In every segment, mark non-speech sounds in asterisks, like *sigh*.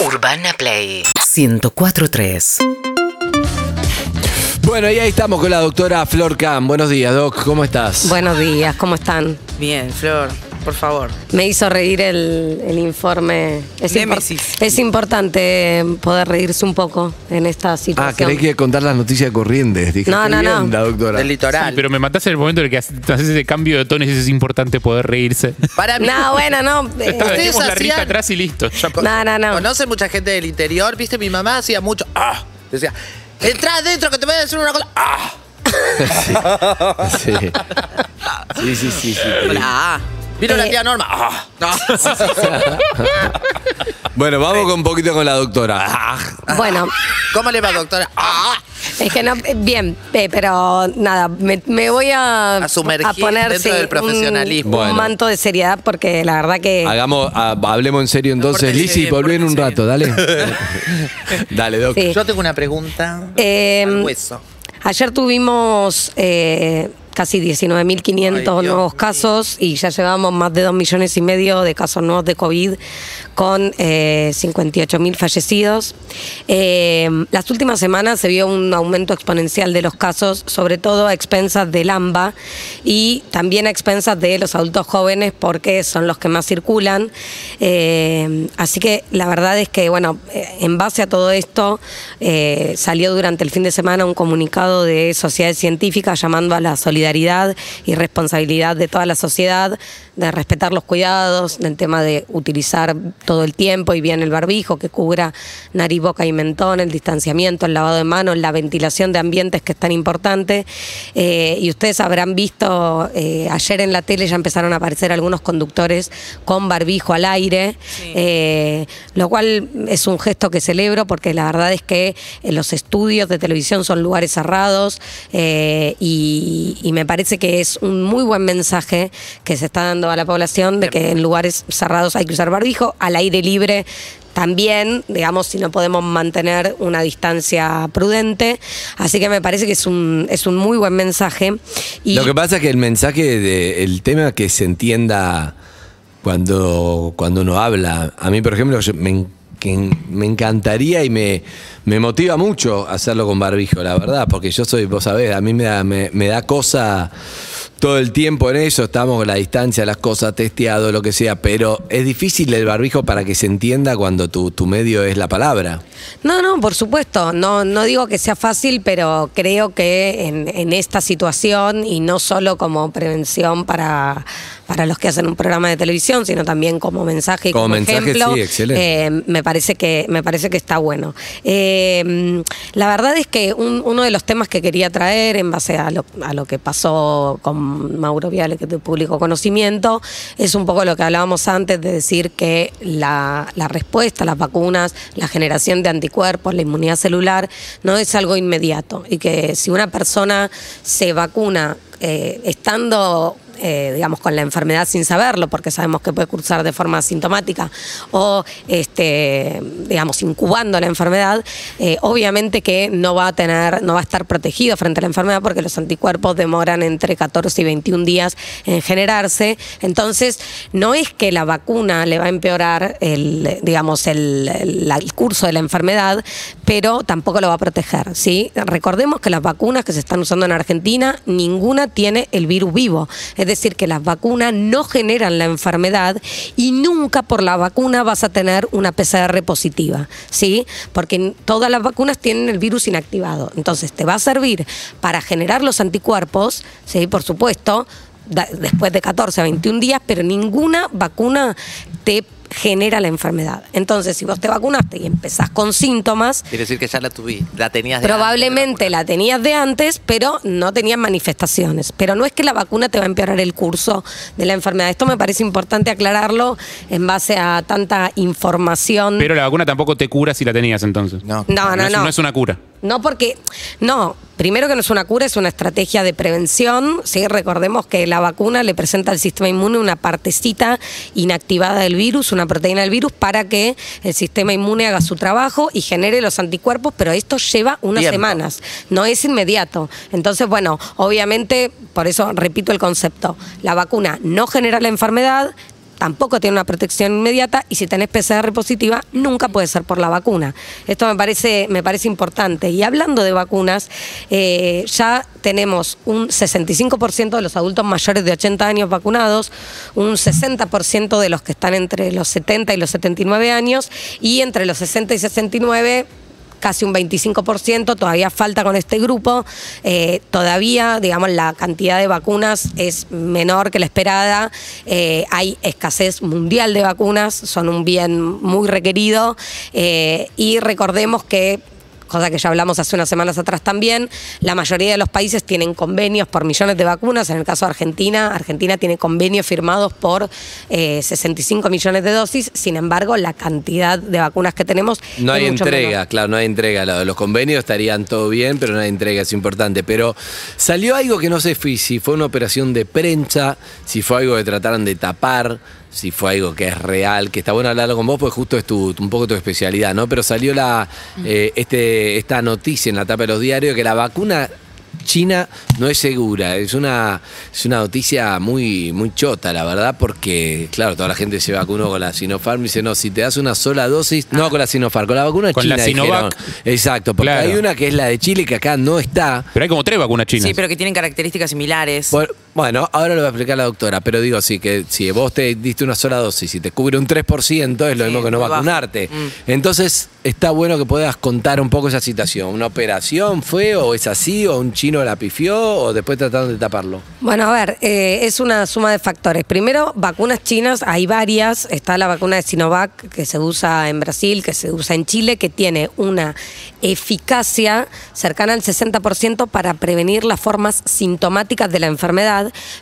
Urbana Play 1043. Bueno, y ahí estamos con la doctora Flor Cam. Buenos días, Doc. ¿Cómo estás? Buenos días, ¿cómo están? Bien, Flor, por favor. Me hizo reír el, el informe. Es, impor- es importante poder reírse un poco en esta ah, situación. creí que contar las noticias Corrientes. Dije, No, no, no. la doctora. Del litoral. Pero me matás en el momento en el que haces haces ese cambio de tono y es importante poder reírse. Para mí. No, bueno, no. *laughs* eh, dejemos la risa atrás y listo. Ya- No, no, no. Conocen mucha gente del interior, viste, mi mamá hacía mucho. ¡Ah! Decía, entra adentro que te voy a decir una cosa. ¡Ah! *laughs* *laughs* Sí. Sí, sí, sí. sí. Hola. Vino la Eh. tía Norma. ¡Ah! *laughs* Bueno, vamos con un poquito con la doctora. Ah, Bueno, ¿Cómo le va, doctora? ¡Ah! es que no. eh, Bien, eh, pero nada, me, me voy a, A sumergir poner dentro sí, del profesionalismo. Un, manto de seriedad porque la verdad que. Hagamos, ah, hablemos en serio entonces. Lizzy, volví en un rato, dale. *laughs* dale, Doc. Sí. Yo tengo una pregunta. Eh, al hueso. Ayer tuvimos eh, casi Ay, 19.500 Dios nuevos casos y ya llevamos más de 2 millones y medio de casos nuevos de COVID con eh, 58.000 fallecidos. Eh, las últimas semanas se vio un aumento exponencial de los casos, sobre todo a expensas del AMBA y también a expensas de los adultos jóvenes porque son los que más circulan. Eh, así que la verdad es que, bueno, eh, en base a todo esto, salió durante el fin de semana un comunicado de sociedades científicas llamando a la solidaridad y responsabilidad de toda la sociedad, de respetar los cuidados, del tema de utilizar todo el tiempo y bien el barbijo, que cubra nariz, boca y mentón, el distanciamiento, el lavado de manos, la ventilación de ambientes que es tan importante. Eh, y ustedes habrán visto, eh, ayer en la tele ya empezaron a aparecer algunos conductores con barbijo al aire, eh, lo cual es un gesto que celebro porque la verdad es que los estudios de televisión son lugares cerrados y, y me parece que es un muy buen mensaje que se está dando a la población de que en lugares cerrados hay que usar barbijo, al aire libre también, digamos, si no podemos mantener una distancia prudente. Así que me parece que es un, es un muy buen mensaje. Y Lo que pasa es que el mensaje, de, el tema que se entienda cuando, cuando uno habla. A mí, por ejemplo, yo me, que me encantaría y me, me motiva mucho hacerlo con barbijo, la verdad, porque yo soy, vos sabés, a mí me da, me, me da cosa todo el tiempo en eso, estamos con la distancia, las cosas, testeado, lo que sea, pero es difícil el barbijo para que se entienda cuando tu, tu medio es la palabra. No, no, por supuesto. No, no digo que sea fácil, pero creo que en, en esta situación, y no solo como prevención para, para los que hacen un programa de televisión, sino también como mensaje y Como como, mensaje, ejemplo, sí, excelente. eh, me parece que me parece que está bueno. Eh, la verdad es que un- uno de los temas que quería traer en base a lo, a lo que pasó con Mauro Viale, que es de público conocimiento, es un poco lo que hablábamos antes de decir que la, la respuesta a las vacunas, la generación de anticuerpos, la inmunidad celular, no es algo inmediato y que si una persona se vacuna eh, estando eh, digamos, con la enfermedad sin saberlo, porque sabemos que puede cursar de forma asintomática, o, este, digamos, incubando la enfermedad, eh, obviamente que no va a tener, no va a estar protegido frente a la enfermedad porque los anticuerpos demoran entre 14 y 21 días en generarse. Entonces, no es que la vacuna le va a empeorar el, digamos, el, el- curso de la enfermedad, pero tampoco lo va a proteger, ¿sí? Recordemos que las vacunas que se están usando en Argentina, ninguna tiene el virus vivo. Decir, que las vacunas no generan la enfermedad y nunca por la vacuna vas a tener una PCR positiva, ¿sí? Porque todas las vacunas tienen el virus inactivado. Entonces, te va a servir para generar los anticuerpos, ¿sí? Por supuesto, después de 14 a 21 días, pero ninguna vacuna te genera la enfermedad. Entonces, si vos te vacunaste y empezás con síntomas, Quiere decir que ya la tuví, la tenías de Probablemente antes, la tenías de antes, pero no tenías manifestaciones. Pero no es que la vacuna te va a empeorar el curso de la enfermedad. Esto me parece importante aclararlo en base a tanta información. Pero la vacuna tampoco te cura si la tenías entonces. No. no, no, es, no. no es una cura. No, porque, no, primero que no es una cura, es una estrategia de prevención. ¿sí? Recordemos que la vacuna le presenta al sistema inmune una partecita inactivada del virus, una proteína del virus, para que el sistema inmune haga su trabajo y genere los anticuerpos, pero esto lleva unas Tiempo. semanas, no es inmediato. Entonces, bueno, obviamente, por eso repito el concepto, la vacuna no genera la enfermedad, tampoco tiene una protección inmediata y si tenés PCR positiva, nunca puede ser por la vacuna. Esto me parece, me parece importante. Y hablando de vacunas, eh, ya tenemos un 65% de los adultos mayores de 80 años vacunados, un 60% de los que están entre los 70 y los 79 años y entre los 60 y 69 casi un 25%, todavía falta con este grupo, eh, todavía, digamos, la cantidad de vacunas es menor que la esperada, eh, hay escasez mundial de vacunas, son un bien muy requerido. Eh, y recordemos que cosa que ya hablamos hace unas semanas atrás también, la mayoría de los países tienen convenios por millones de vacunas. En el caso de Argentina, Argentina tiene convenios firmados por eh, 65 millones de dosis. Sin embargo, la cantidad de vacunas que tenemos No es hay mucho entrega, menor. claro, no hay entrega. Lo- Los convenios estarían todo bien, pero no hay entrega, es importante. Pero salió algo que no sé si fue una operación de prensa, si fue algo que trataron de tapar, si fue algo que es real, que está bueno hablarlo con vos, porque justo es tu, un poco tu especialidad, ¿no? Pero salió la, eh, este, esta noticia en la tapa de los diarios que la vacuna China no es segura. Es una, es una noticia muy, muy chota, la verdad, porque, claro, toda la gente se vacunó con la Sinopharm y dice, no, si te das una sola dosis, no con la Sinopharm, con la vacuna Con china. la Sinovac. dijeron. Exacto, porque Claro. hay una que es la de Chile que acá no está. Pero hay como tres vacunas chinas. Sí, pero que tienen características similares. Por- Bueno, ahora lo va a explicar la doctora, pero digo, sí, que si vos te diste una sola dosis y te cubre un 3%, es lo Sí, mismo que no vacunarte. Mm. Entonces, está bueno que puedas contar un poco esa situación. ¿Una operación fue o es así o un chino la pifió o después trataron de taparlo? Bueno, a ver, eh, es una suma de factores. Primero, vacunas chinas, hay varias. Está la vacuna de Sinovac que se usa en Brasil, que se usa en Chile, que tiene una eficacia cercana al 60% para prevenir las formas sintomáticas de la enfermedad,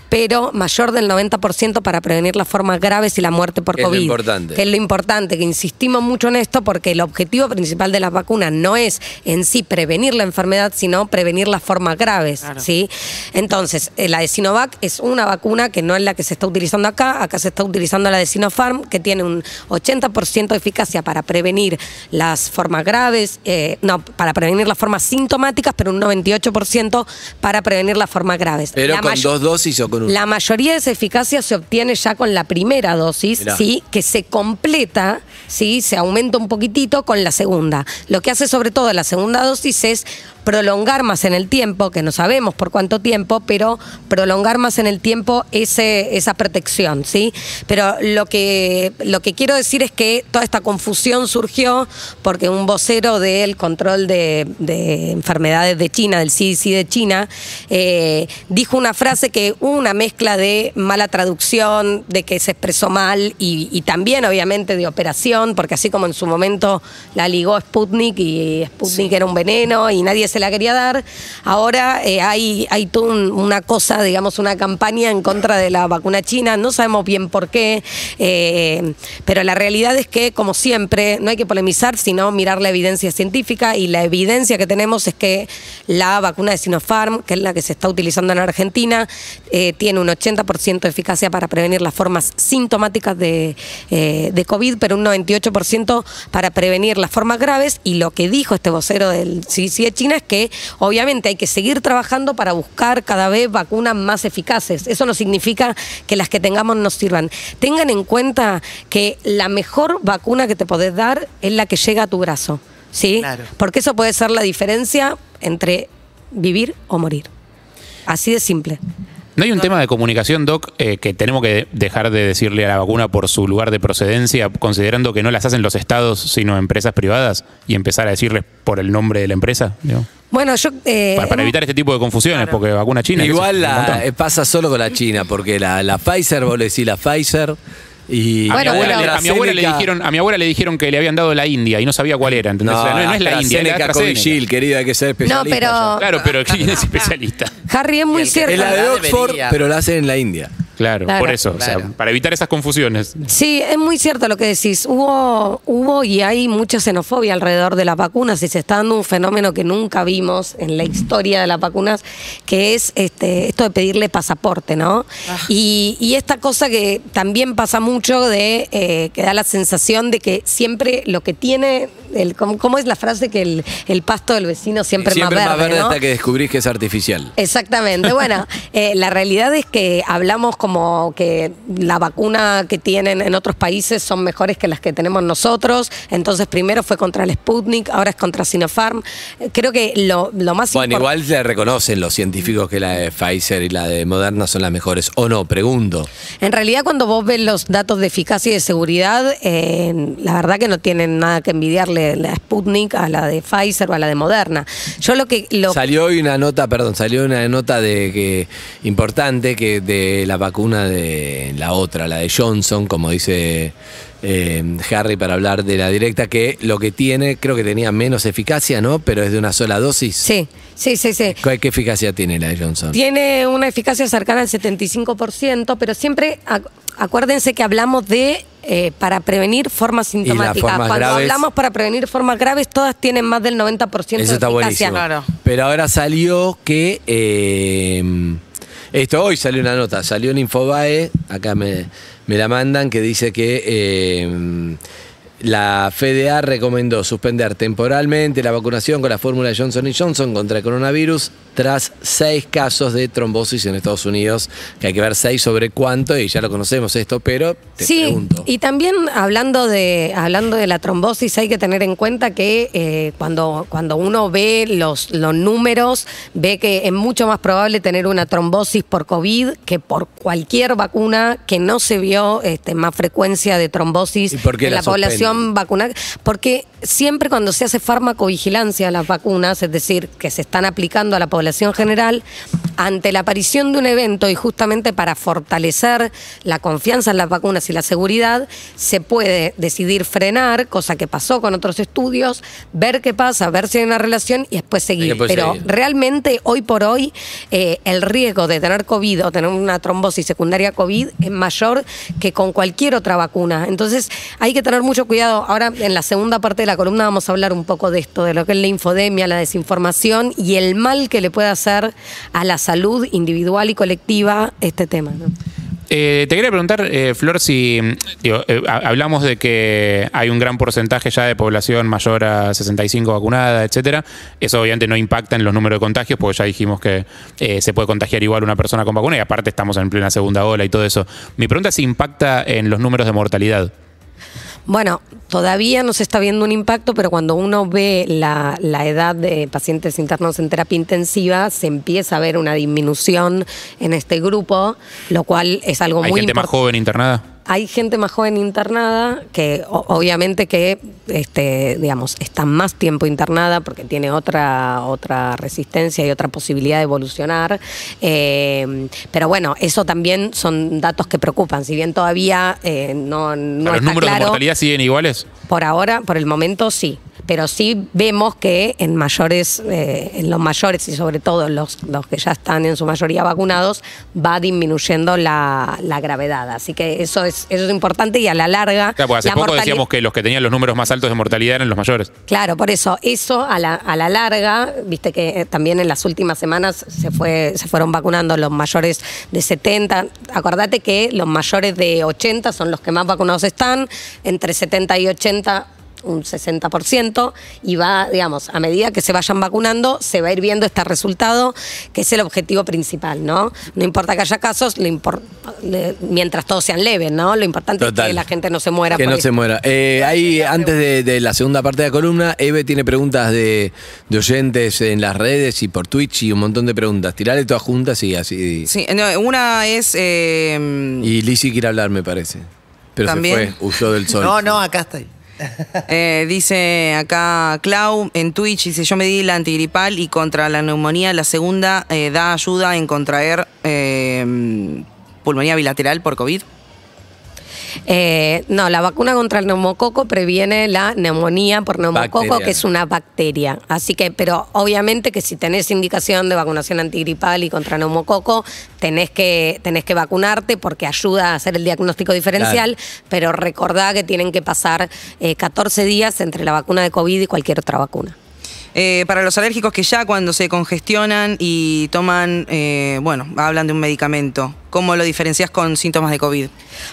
pero mayor del 90% para prevenir las formas graves y la muerte por Es lo COVID. importante. Que es lo importante, que insistimos mucho en esto porque el objetivo principal de las vacunas no es en sí prevenir la enfermedad, sino prevenir las formas graves. Claro. ¿sí? Entonces, eh, la de Sinovac es una vacuna que no es la que se está utilizando acá, acá se está utilizando la de Sinopharm, que tiene un 80% de eficacia para prevenir las formas graves, eh, no, para prevenir las formas sintomáticas, pero un 98% para prevenir las formas graves. Pero La con dos dosis o con una. la mayoría de esa eficacia se obtiene ya con la primera dosis, Mirá. ¿sí? que se completa, ¿sí? se aumenta un poquitito con la segunda. Lo que hace sobre todo la segunda dosis es prolongar más en el tiempo, que no sabemos por cuánto tiempo, pero prolongar más en el tiempo ese, esa protección, ¿sí? Pero lo que, lo que quiero decir es que toda esta confusión surgió porque un vocero del control de, de enfermedades de China, del CDC de China, eh, dijo una frase que hubo una mezcla de mala traducción, de que se expresó mal y, y también obviamente de operación, porque así como en su momento la ligó Sputnik y Sputnik era un veneno y nadie se la quería dar, ahora eh, hay, hay toda un- una cosa, digamos, una campaña en contra de la vacuna china, no sabemos bien por qué, eh, pero la realidad es que, como siempre, no hay que polemizar, sino mirar la evidencia científica. Y la evidencia que tenemos es que la vacuna de Sinopharm, que es la que se está utilizando en Argentina, eh, tiene un 80% de eficacia para prevenir las formas sintomáticas de, de COVID, pero un 98% para prevenir las formas graves. Y lo que dijo este vocero del CDC de China es que obviamente hay que seguir trabajando para buscar cada vez vacunas más eficaces. Eso no significa que las que tengamos nos sirvan. Tengan en cuenta que la mejor vacuna que te podés dar es la que llega a tu brazo. ¿Sí? Claro. Porque eso puede ser la diferencia entre vivir o morir. Así de simple. ¿No hay un tema de comunicación, Doc, eh, que tenemos que dejar de decirle a la vacuna por su lugar de procedencia, considerando que no las hacen los estados, sino empresas privadas, y empezar a decirles por el nombre de la empresa? digo? Bueno, yo... eh, para, para evitar este tipo de confusiones, Claro. porque vacuna china. Igual la- eh, pasa solo con la China, porque la, la Pfizer, vos le decís la Pfizer y. A, Bueno, mi abuela, a mi abuela le dijeron, a mi abuela le dijeron que le habían dado la India y no sabía cuál era. ¿entendés? No, O sea, no, no es la India, es la. Covishield, querida, hay que ser especialista. No, pero-. Claro, pero ¿quién *laughs* es especialista? Harry, es muy que- cierto. Es la de verdad Oxford, debería. pero la hacen en la India. Claro, Claro, por eso, o sea, para evitar esas confusiones. Sí, es muy cierto lo que decís. Hubo, hubo y hay mucha xenofobia alrededor de las vacunas y se está dando un fenómeno que nunca vimos en la historia de las vacunas, que es este, esto de pedirle pasaporte, ¿no? Y, y esta cosa que también pasa mucho de eh, que da la sensación de que siempre lo que tiene, el, ¿cómo, cómo es la frase que el, el pasto del vecino siempre, Siempre es más verde? ¿no? hasta que descubrís que es artificial. Exactamente. Bueno, *laughs* eh, la realidad es que hablamos como que la vacuna que tienen en otros países son mejores que las que tenemos nosotros. Entonces, primero fue contra el Sputnik, ahora es contra Sinopharm. Creo que lo, lo más Bueno, igual le reconocen los científicos que la de Pfizer y la de Moderna son las mejores. O no, pregunto. En realidad, cuando vos ves los datos de eficacia y de seguridad, eh, la verdad que no tienen nada que envidiarle la Sputnik a la de Pfizer o a la de Moderna. Yo lo que lo Salió hoy una nota, perdón, salió una nota de que importante que de la vacuna de la otra, la de Johnson, como dice eh, Harry para hablar de la directa, que lo que tiene, creo que tenía menos eficacia, ¿no? Pero es de una sola dosis. sí, sí, sí, sí. ¿Qué, qué eficacia tiene la de Johnson? Tiene una eficacia cercana al 75%, pero siempre ac- acuérdense que hablamos de eh, para prevenir formas sintomáticas. formas Cuando graves- hablamos para prevenir formas graves, todas tienen más del 90% Eso de está eficacia. buenísimo. Claro. Pero ahora salió que. eh, esto hoy salió una nota, salió en Infobae, acá me, me la mandan, que dice que eh, la FDA recomendó suspender temporalmente la vacunación con la fórmula Johnson Johnson contra el coronavirus tras seis casos de trombosis en Estados Unidos, que hay que ver seis sobre cuánto, y ya lo conocemos esto, pero te sí, pregunto. y también hablando de hablando de la trombosis hay que tener en cuenta que eh, cuando, cuando uno ve los, los números, ve que es mucho más probable tener una trombosis por COVID que por cualquier vacuna que no se vio este, más frecuencia de trombosis ¿Y por qué en la la población vacunada. Porque siempre cuando se hace farmacovigilancia a las vacunas, es decir, que se están aplicando a la población general, ante la aparición de un evento y justamente para fortalecer la confianza en las vacunas y la seguridad, se puede decidir frenar, cosa que pasó con otros estudios, ver qué pasa, ver si hay una relación y después seguir. Pero seguir. realmente hoy por hoy eh, el riesgo de tener COVID o tener una trombosis secundaria COVID es mayor que con cualquier otra vacuna. Entonces hay que tener mucho cuidado. Ahora en la segunda parte de la columna vamos a hablar un poco de esto, de lo que es la infodemia, la desinformación y el mal que le puede hacer a la salud individual y colectiva este tema. Eh, te quería preguntar, eh, Flor, si eh, ha- hablamos de que hay un gran porcentaje ya de población mayor a 65 vacunada, etcétera. Eso obviamente no impacta en los números de contagios, porque ya dijimos que eh, se puede contagiar igual una persona con vacuna y aparte estamos en plena segunda ola y todo eso. Mi pregunta es si impacta en los números de mortalidad. Bueno, todavía no se está viendo un impacto, pero cuando uno ve la, la edad de pacientes internos en terapia intensiva, se empieza a ver una disminución en este grupo, lo cual es algo ¿Hay muy gente más importante. joven internada? Hay gente más joven internada que obviamente que este, digamos, está más tiempo internada porque tiene otra, otra resistencia y otra posibilidad de evolucionar. Eh, pero bueno, eso también son datos que preocupan. Si bien todavía eh, no, no ¿Los está números de mortalidad siguen iguales? Por ahora, por el momento sí. Pero sí vemos que en mayores, eh, en los mayores y sobre todo los, los que ya están en su mayoría vacunados, va disminuyendo la, la gravedad. Así que eso es, eso es importante y a la larga. Claro, porque hace la poco decíamos que los que tenían los números más altos de mortalidad eran los mayores. Claro, por eso, eso a la, a la larga, viste que eh, también en las últimas semanas se fue, se fueron vacunando los mayores de 70. Acordate que los mayores de 80 son los que más vacunados están, entre 70 y 80 un 60% y va, digamos, a medida que se vayan vacunando, se va a ir viendo este resultado, que es el objetivo principal, ¿no? No importa que haya casos, lo mientras todos sean leves, ¿no? Lo importante es que la gente no se muera. Que por no esto. se muera. Eh, ahí, antes de, de la segunda parte de la columna, Eve tiene preguntas de, de oyentes en las redes y por Twitch y un montón de preguntas. Tirale todas juntas y así. Sí, no, una es. eh, Y Lizzy quiere hablar, me parece. Pero También. se fue, huyó del sol. No, no, acá estoy. Eh, dice acá Clau en Twitch, dice yo me di la antigripal y contra la neumonía la segunda eh, da ayuda en contraer eh, pulmonía bilateral por COVID. Eh, no, la vacuna contra el neumococo previene la neumonía por neumococo, que es una bacteria. Así que, pero obviamente que si tenés indicación de vacunación antigripal y contra neumococo, tenés que, tenés que vacunarte porque ayuda a hacer el diagnóstico diferencial, pero recordá que tienen que pasar eh, 14 días entre la vacuna de COVID y cualquier otra vacuna. Eh, para los alérgicos que ya cuando se congestionan y toman, eh, bueno, hablan de un medicamento, ¿cómo lo diferencias con síntomas de COVID?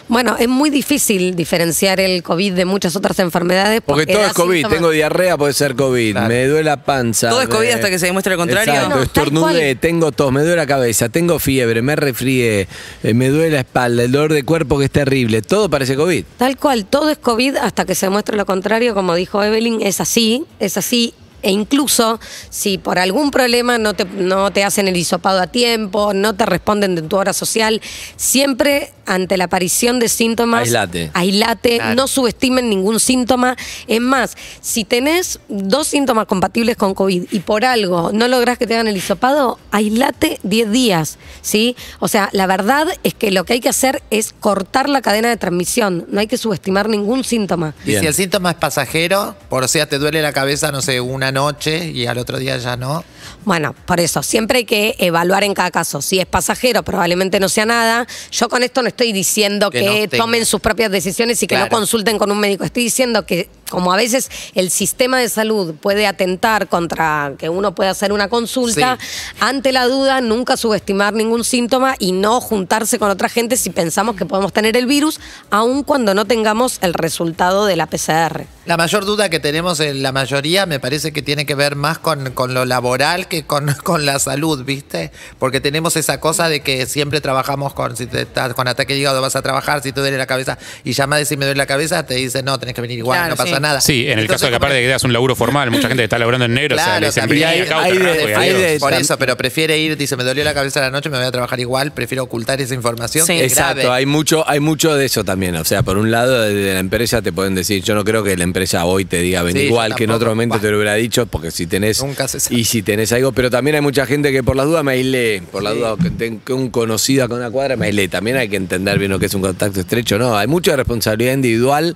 Bueno, es muy difícil diferenciar el COVID de muchas otras enfermedades. Porque todo da es COVID. síntomas- Tengo diarrea, puede ser COVID. Claro. Me duele la panza. Todo es COVID me- hasta que se demuestre lo contrario. Exacto, No, estornudé, tengo tos, me duele la cabeza, tengo fiebre, me resfrié, eh, me duele la espalda, el dolor de cuerpo que es terrible. Todo parece COVID. Tal cual, todo es COVID hasta que se muestre lo contrario, como dijo Evelyn, es así, es así. E incluso si por algún problema no te, no te hacen el hisopado a tiempo, no te responden de tu hora social, siempre ante la aparición de síntomas, Aislate. aislate, Claro. no subestimen ningún síntoma. Es más, si tenés dos síntomas compatibles con COVID y por algo no lográs que te hagan el hisopado, aislate 10 días, ¿sí? O sea, la verdad es que lo que hay que hacer es cortar la cadena de transmisión, no hay que subestimar ningún síntoma. Y si el síntoma es pasajero, por o sea, te duele la cabeza, no sé, una noche y al otro día ya no. Bueno, por eso, siempre hay que evaluar en cada caso. Si es pasajero, probablemente no sea nada. Yo con esto no estoy diciendo Que que, no tenga. tomen sus propias decisiones y que no consulten con un médico. Estoy diciendo que como a veces el sistema de salud puede atentar contra que uno pueda hacer una consulta, ante la duda nunca subestimar ningún síntoma y no juntarse con otra gente si pensamos que podemos tener el virus, aun cuando no tengamos el resultado de la PCR. La mayor duda que tenemos en la mayoría me parece que tiene que ver más con, con lo laboral que con, *laughs* con la salud, ¿viste? Porque tenemos esa cosa de que siempre trabajamos con, si te estás con ataque de hígado vas a trabajar, si te duele la cabeza y llamas de si me duele la cabeza, te dicen no, tenés que venir igual, Claro, no pasa sí. Nada. Sí, en el caso de que aparte de que das un laburo formal, mucha gente está laburando en negro, o sea, Claro, le dicen hay- acá, hay otra de- rato y hay adiós. de- Por eso, pero prefiere ir, dice, me dolió la cabeza a la noche, me voy a trabajar igual, prefiero ocultar esa información. Sí. que Exacto, grave. hay mucho, hay mucho de eso también. O sea, por un lado, de la empresa te pueden decir, yo no creo que la empresa hoy te diga ven Sí, yo igual que en otro momento Bah. te lo hubiera dicho, porque si tenés Nunca se sabe. y si tenés algo, pero también hay mucha gente que por las dudas me aislé, por las Sí. dudas que tengo un conocido acá en una cuadra me aislé. También hay que entender bien lo que es un contacto estrecho, no, hay mucha responsabilidad individual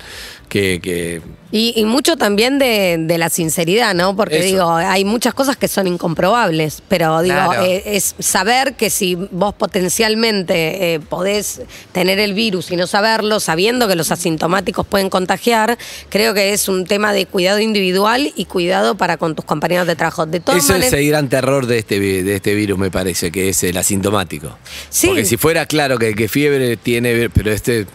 que, que Y, y mucho también de, de la sinceridad, ¿no? Porque Eso. digo, hay muchas cosas que son incomprobables, pero digo, Claro. eh, es saber que si vos potencialmente eh, podés tener el virus y no saberlo, sabiendo que los asintomáticos pueden contagiar, creo que es un tema de cuidado individual y cuidado para con tus compañeros de trabajo. De todas Ese es el gran terror de este, de este virus, me parece, que es el asintomático. Sí. Porque si fuera claro que, que fiebre tiene, pero este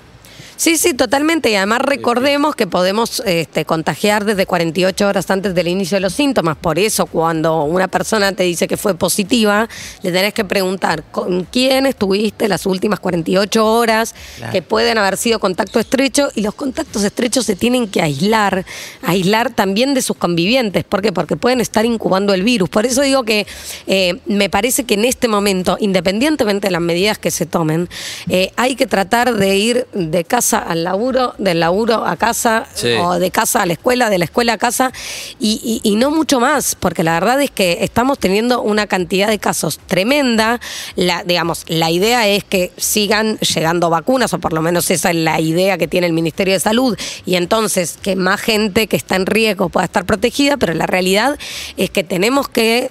Sí, sí, totalmente. Y además recordemos que podemos este, contagiar desde 48 horas antes del inicio de los síntomas. Por eso, cuando una persona te dice que fue positiva, le tenés que preguntar con quién estuviste las últimas 48 horas, Claro. que pueden haber sido contacto estrecho. Y los contactos estrechos se tienen que aislar, aislar también de sus convivientes. ¿Por qué? Porque pueden estar incubando el virus. Por eso digo que eh, me parece que en este momento, independientemente de las medidas que se tomen, eh, hay que tratar de ir de casa al laburo, del laburo a casa, Sí. o de casa a la escuela, de la escuela a casa, y, y- y no mucho más, porque la verdad es que estamos teniendo una cantidad de casos tremenda. La, digamos, la idea es que sigan llegando vacunas, o por lo menos esa es la idea que tiene el Ministerio de Salud, y entonces que más gente que está en riesgo pueda estar protegida, pero la realidad es que tenemos que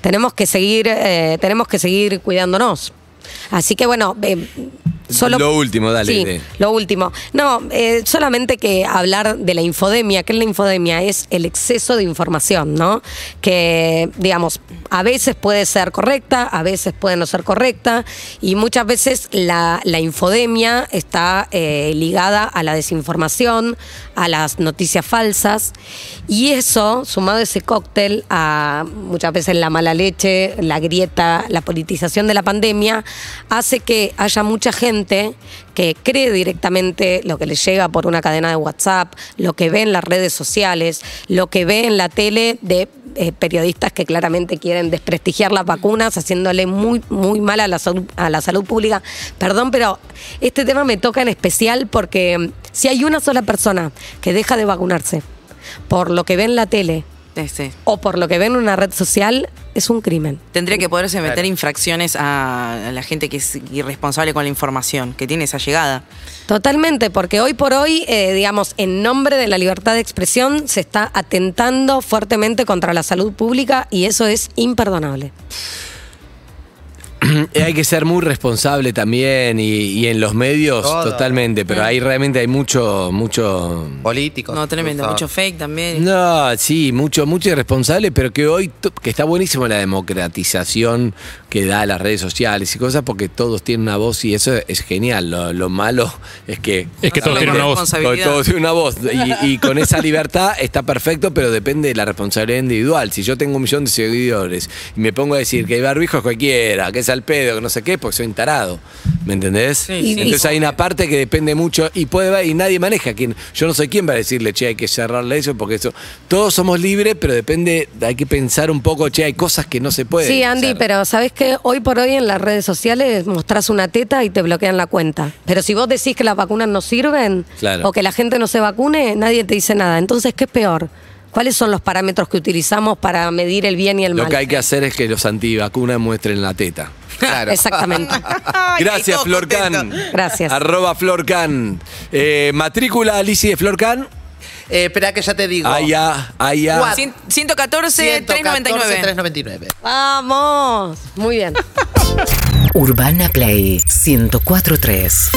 tenemos que seguir eh, tenemos que seguir cuidándonos así que bueno eh, solo Lo último, dale, Sí, de- lo último. No eh, solamente que hablar de la infodemia que es la infodemia es el exceso de información no que digamos a veces puede ser correcta a veces puede no ser correcta y muchas veces la, la infodemia está eh, ligada a la desinformación a las noticias falsas. Y eso sumado ese cóctel a muchas veces la mala leche la grieta la politización de la pandemia hace que haya mucha gente que cree directamente lo que le llega por una cadena de WhatsApp, lo que ve en las redes sociales, lo que ve en la tele de eh, periodistas que claramente quieren desprestigiar las vacunas, haciéndole muy, muy mal a la, salud, a la salud pública. Perdón, pero este tema me toca en especial porque mm, si hay una sola persona que deja de vacunarse por lo que ve en la tele O por lo que ve en una red social, es un crimen. tendría que poderse meter Claro. infracciones a, a la gente que es irresponsable con la información, que tiene esa llegada. Totalmente, porque hoy por hoy, eh, digamos, en nombre de la libertad de expresión, se está atentando fuertemente contra la salud pública y eso es imperdonable. *clears throat* hay que ser muy responsable también y, y en los medios Todo. totalmente, pero ahí realmente hay mucho, mucho... Políticos. No, tremendo, mucho fake también. No, sí, mucho, mucho irresponsable, pero que hoy, que está buenísimo la democratización que da las redes sociales y cosas, porque todos tienen una voz y eso es genial. Lo, lo malo es que... Es que todos tienen una voz. Todos tienen una voz. Y, y con esa *laughs* libertad está perfecto, pero depende de la responsabilidad individual. Si yo tengo un millón de seguidores y me pongo a decir que hay barbijo es cualquiera, que es al pedo, que no sé qué, porque soy un tarado. ¿Me entendés? sí. Entonces hay una parte que depende mucho y puede ver, y nadie maneja. Quién, yo no soy quien va a decirle, che, hay que cerrarle eso, porque eso. Todos somos libres, pero depende, hay que pensar un poco, che, hay cosas que no se pueden. Sí, Andy, hacer. pero ¿sabés qué? Hoy por hoy en las redes sociales mostrás una teta y te bloquean la cuenta. Pero si vos decís que las vacunas no sirven Claro. o que la gente no se vacune, nadie te dice nada. Entonces, ¿qué es peor? ¿Cuáles son los parámetros que utilizamos para medir el bien y el Lo mal? que hay que hacer es que los antivacunas muestren la teta. Claro. *laughs* Exactamente. *laughs* Ay, Gracias, Florcan. Gracias. Arroba Florcan. Eh, matrícula Alicia de Florcan. Eh, espera que ya te digo. Allá, allá. Cuatro. Cien- 114, 399. 399. Vamos. Muy bien. Urbana Play 1043.